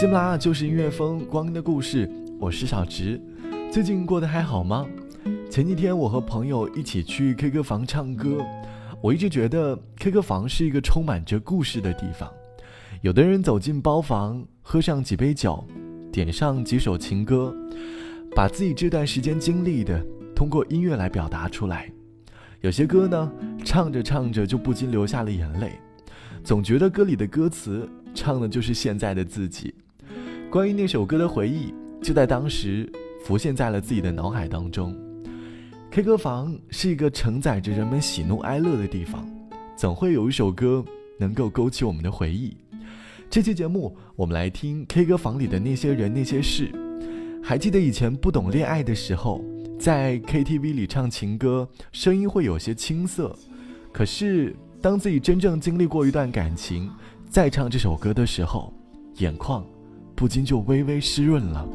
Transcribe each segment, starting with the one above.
喜马拉雅就是音乐风，光阴的故事。我是小植，最近过得还好吗？前几天我和朋友一起去 K 歌房唱歌，我一直觉得 K 歌房是一个充满着故事的地方。有的人走进包房，喝上几杯酒，点上几首情歌，把自己这段时间经历的通过音乐来表达出来。有些歌呢，唱着唱着就不禁流下了眼泪，总觉得歌里的歌词唱的就是现在的自己。关于那首歌的回忆，就在当时浮现在了自己的脑海当中。K 歌房是一个承载着人们喜怒哀乐的地方，总会有一首歌能够勾起我们的回忆。这期节目，我们来听 K 歌房里的那些人那些事。还记得以前不懂恋爱的时候，在 KTV 里唱情歌，声音会有些青涩。可是当自己真正经历过一段感情，再唱这首歌的时候，眼眶……不禁就微微湿润了。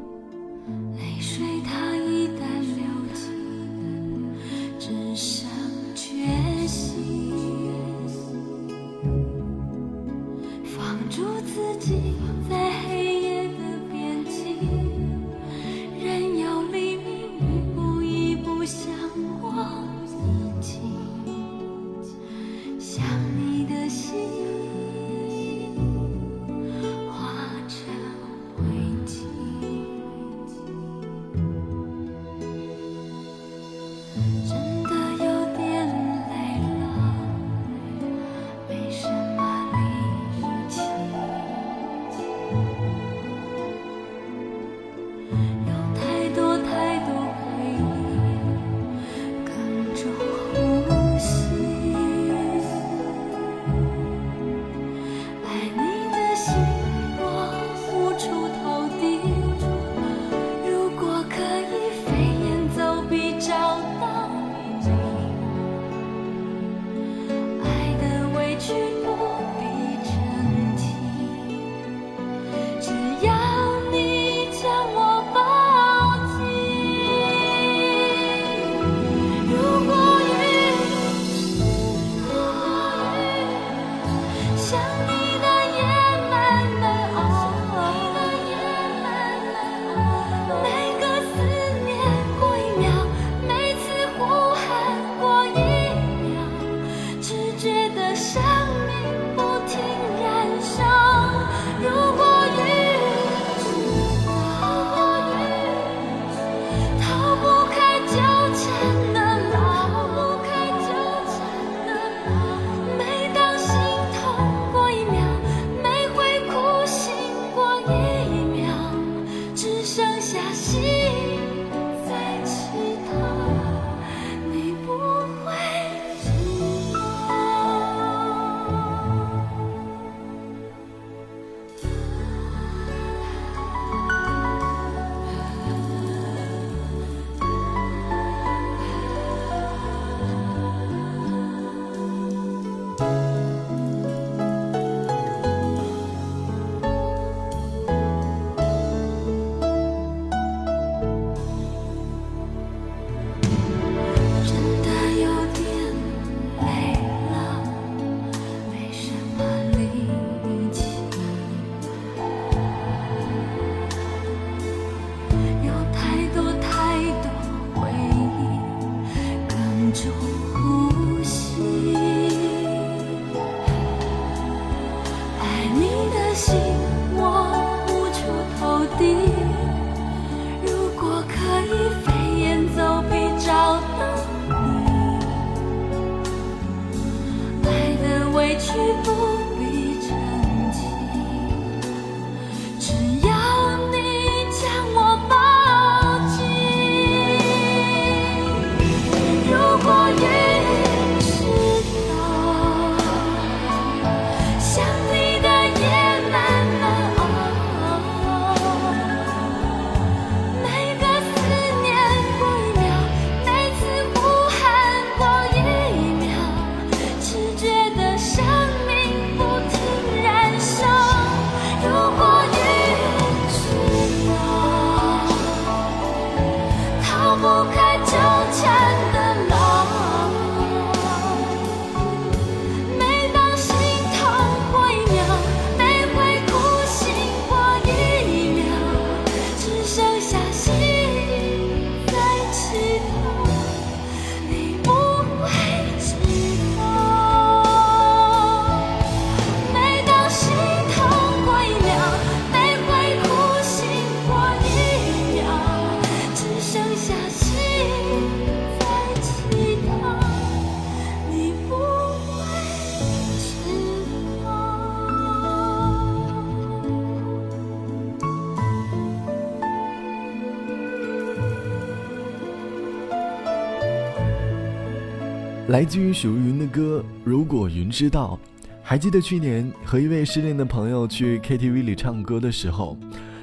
来自于许茹芸的歌《如果云知道》，还记得去年和一位失恋的朋友去 KTV 里唱歌的时候，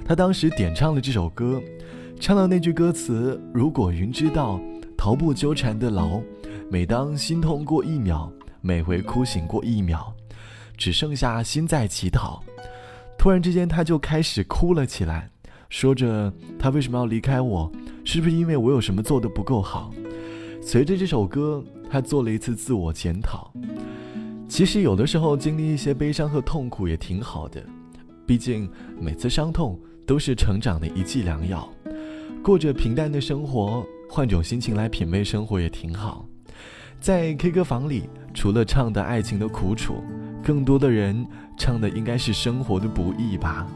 他当时点唱了这首歌，唱到那句歌词“如果云知道，逃不纠缠的牢，每当心痛过一秒，每回哭醒过一秒，只剩下心在乞讨”，突然之间他就开始哭了起来，说着他为什么要离开我，是不是因为我有什么做的不够好？随着这首歌。他做了一次自我检讨，其实有的时候经历一些悲伤和痛苦也挺好的，毕竟每次伤痛都是成长的一剂良药。过着平淡的生活，换种心情来品味生活也挺好。在 K 歌房里，除了唱的《爱情的苦楚》，更多的人唱的应该是生活的不易吧。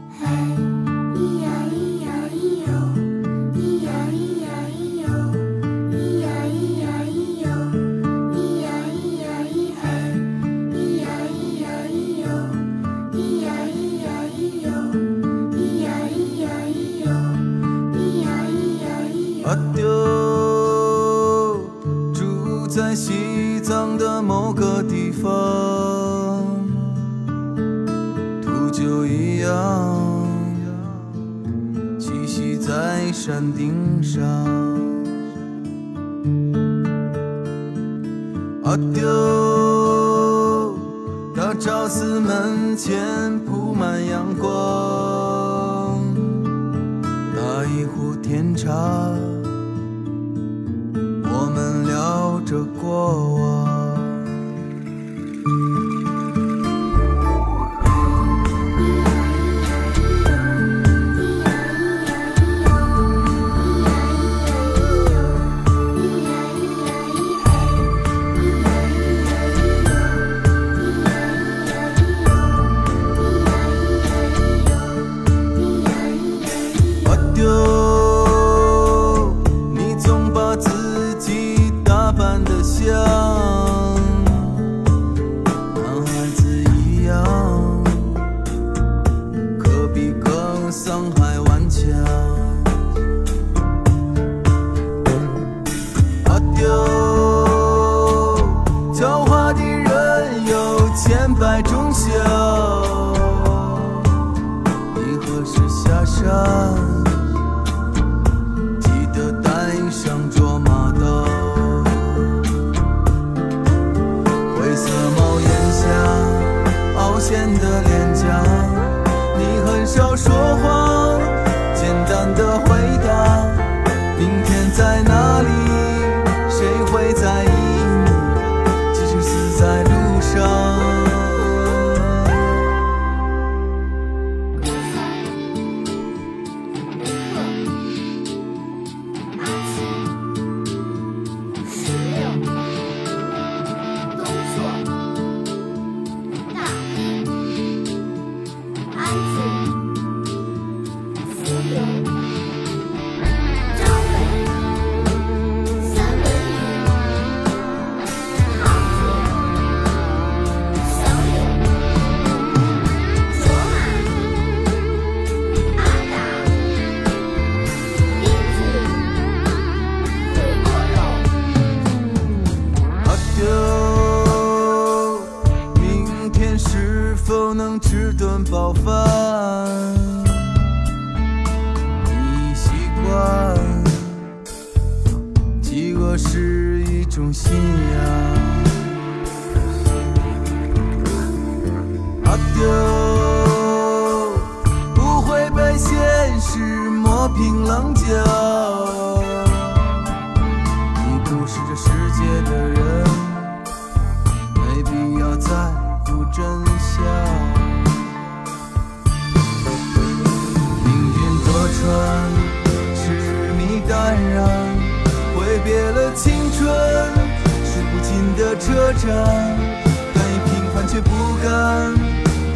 栖息在山顶上，阿丢，大昭寺门前铺满阳光，打一壶甜茶，我们聊着过往。种信仰，阿刁不会被现实磨平棱角。你不是这世界的人，没必要在乎真相。命运多舛，痴迷淡然，挥别了。的车站，本平凡，却不甘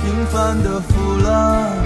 平凡的腐烂。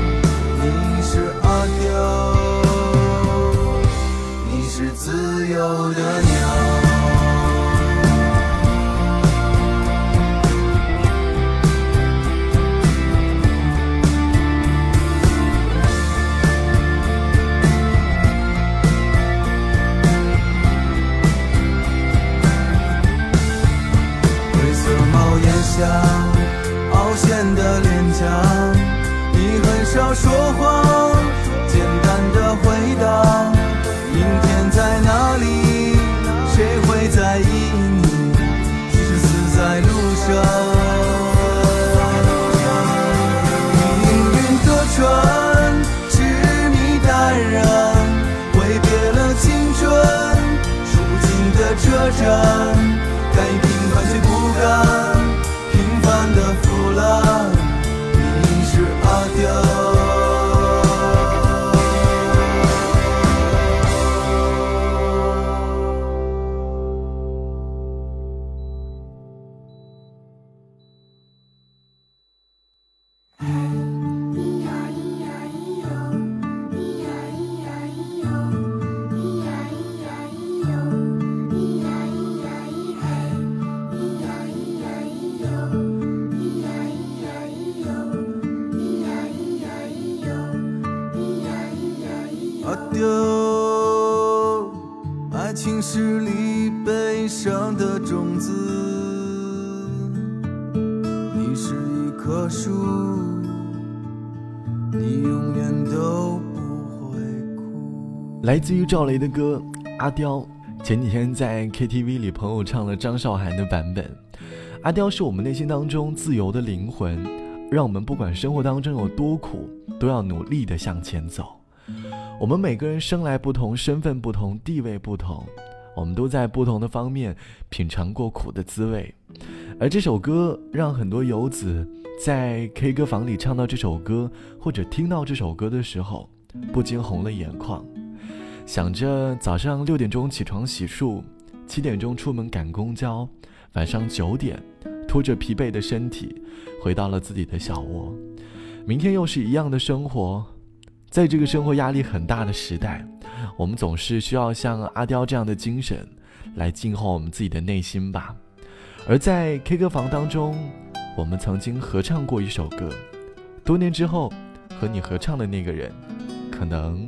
来自于赵雷的歌《阿刁》，前几天在 KTV 里，朋友唱了张韶涵的版本。《阿刁》是我们内心当中自由的灵魂，让我们不管生活当中有多苦，都要努力的向前走。我们每个人生来不同，身份不同，地位不同，我们都在不同的方面品尝过苦的滋味。而这首歌让很多游子在 K 歌房里唱到这首歌，或者听到这首歌的时候，不禁红了眼眶。想着早上六点钟起床洗漱，七点钟出门赶公交，晚上九点拖着疲惫的身体回到了自己的小窝，明天又是一样的生活。在这个生活压力很大的时代，我们总是需要像阿刁这样的精神来静候我们自己的内心吧。而在 K 歌房当中，我们曾经合唱过一首歌，多年之后和你合唱的那个人，可能。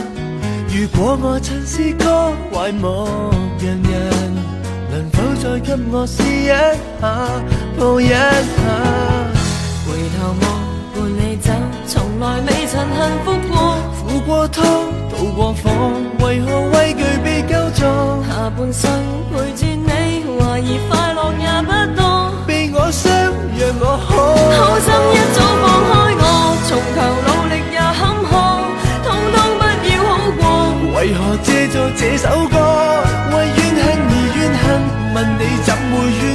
如果我曾是个坏羊人，能否再给我试一下、抱一下？回头望伴你走，从来未曾幸福过，苦过痛，渡过火，为何畏惧被救助？下半生陪住你，怀疑快乐也不多，被我伤，让我好。好心一早放开我，从头努力。为何借助这首歌，为怨恨而怨恨？问你怎会怨？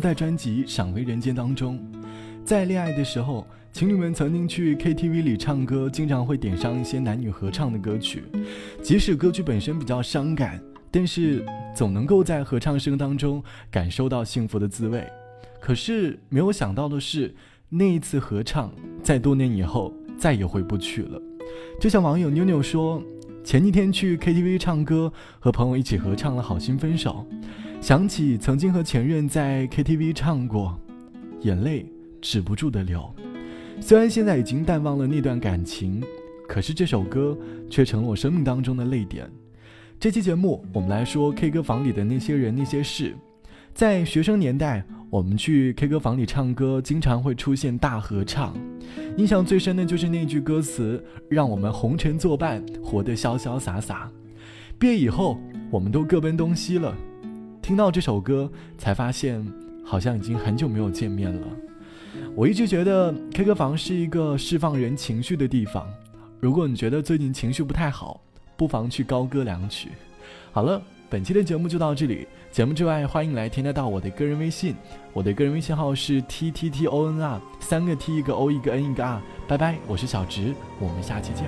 在专辑《赏回人间》当中，在恋爱的时候，情侣们曾经去 KTV 里唱歌，经常会点上一些男女合唱的歌曲。即使歌曲本身比较伤感，但是总能够在合唱声当中感受到幸福的滋味。可是没有想到的是，那一次合唱在多年以后再也回不去了。就像网友妞妞说，前几天去 KTV 唱歌，和朋友一起合唱了《好心分手》。想起曾经和前任在 KTV 唱过，眼泪止不住的流。虽然现在已经淡忘了那段感情，可是这首歌却成了我生命当中的泪点。这期节目我们来说 K 歌房里的那些人那些事。在学生年代，我们去 K 歌房里唱歌，经常会出现大合唱。印象最深的就是那句歌词：“让我们红尘作伴，活得潇潇洒洒。”毕业以后，我们都各奔东西了。听到这首歌，才发现好像已经很久没有见面了。我一直觉得 K 歌房是一个释放人情绪的地方。如果你觉得最近情绪不太好，不妨去高歌两曲。好了，本期的节目就到这里。节目之外，欢迎来添加到我的个人微信。我的个人微信号是 t t t o n r，三个 t 一个 o 一个 n 一个 r。拜拜，我是小直，我们下期见。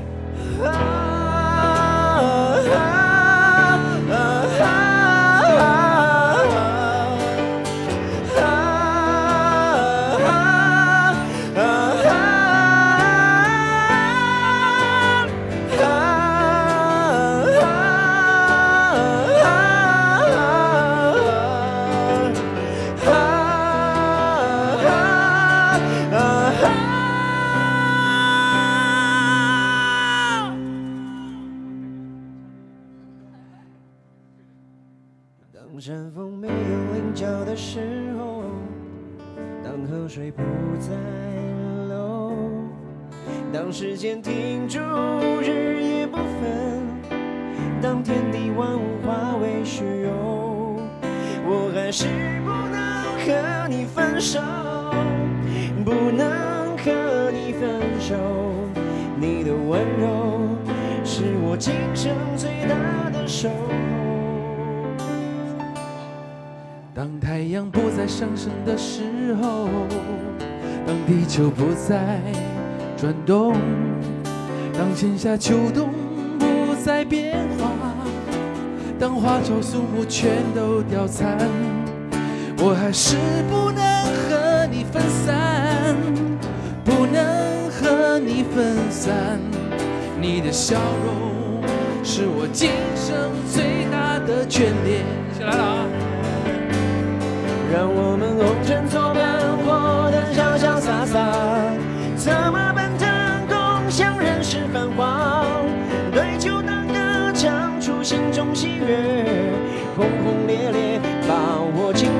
是不能和你分手，不能和你分手。你的温柔是我今生最大的守候。当太阳不再上升的时候，当地球不再转动，当春夏秋冬不再变化，当花草树木全都凋残。我还是不能和你分散，不能和你分散。你的笑容是我今生最大的眷恋。起来了啊！让我们红尘作伴，活得潇潇洒洒，策马奔腾，共享人世繁华。对酒当歌，唱出心中喜悦，轰轰烈烈。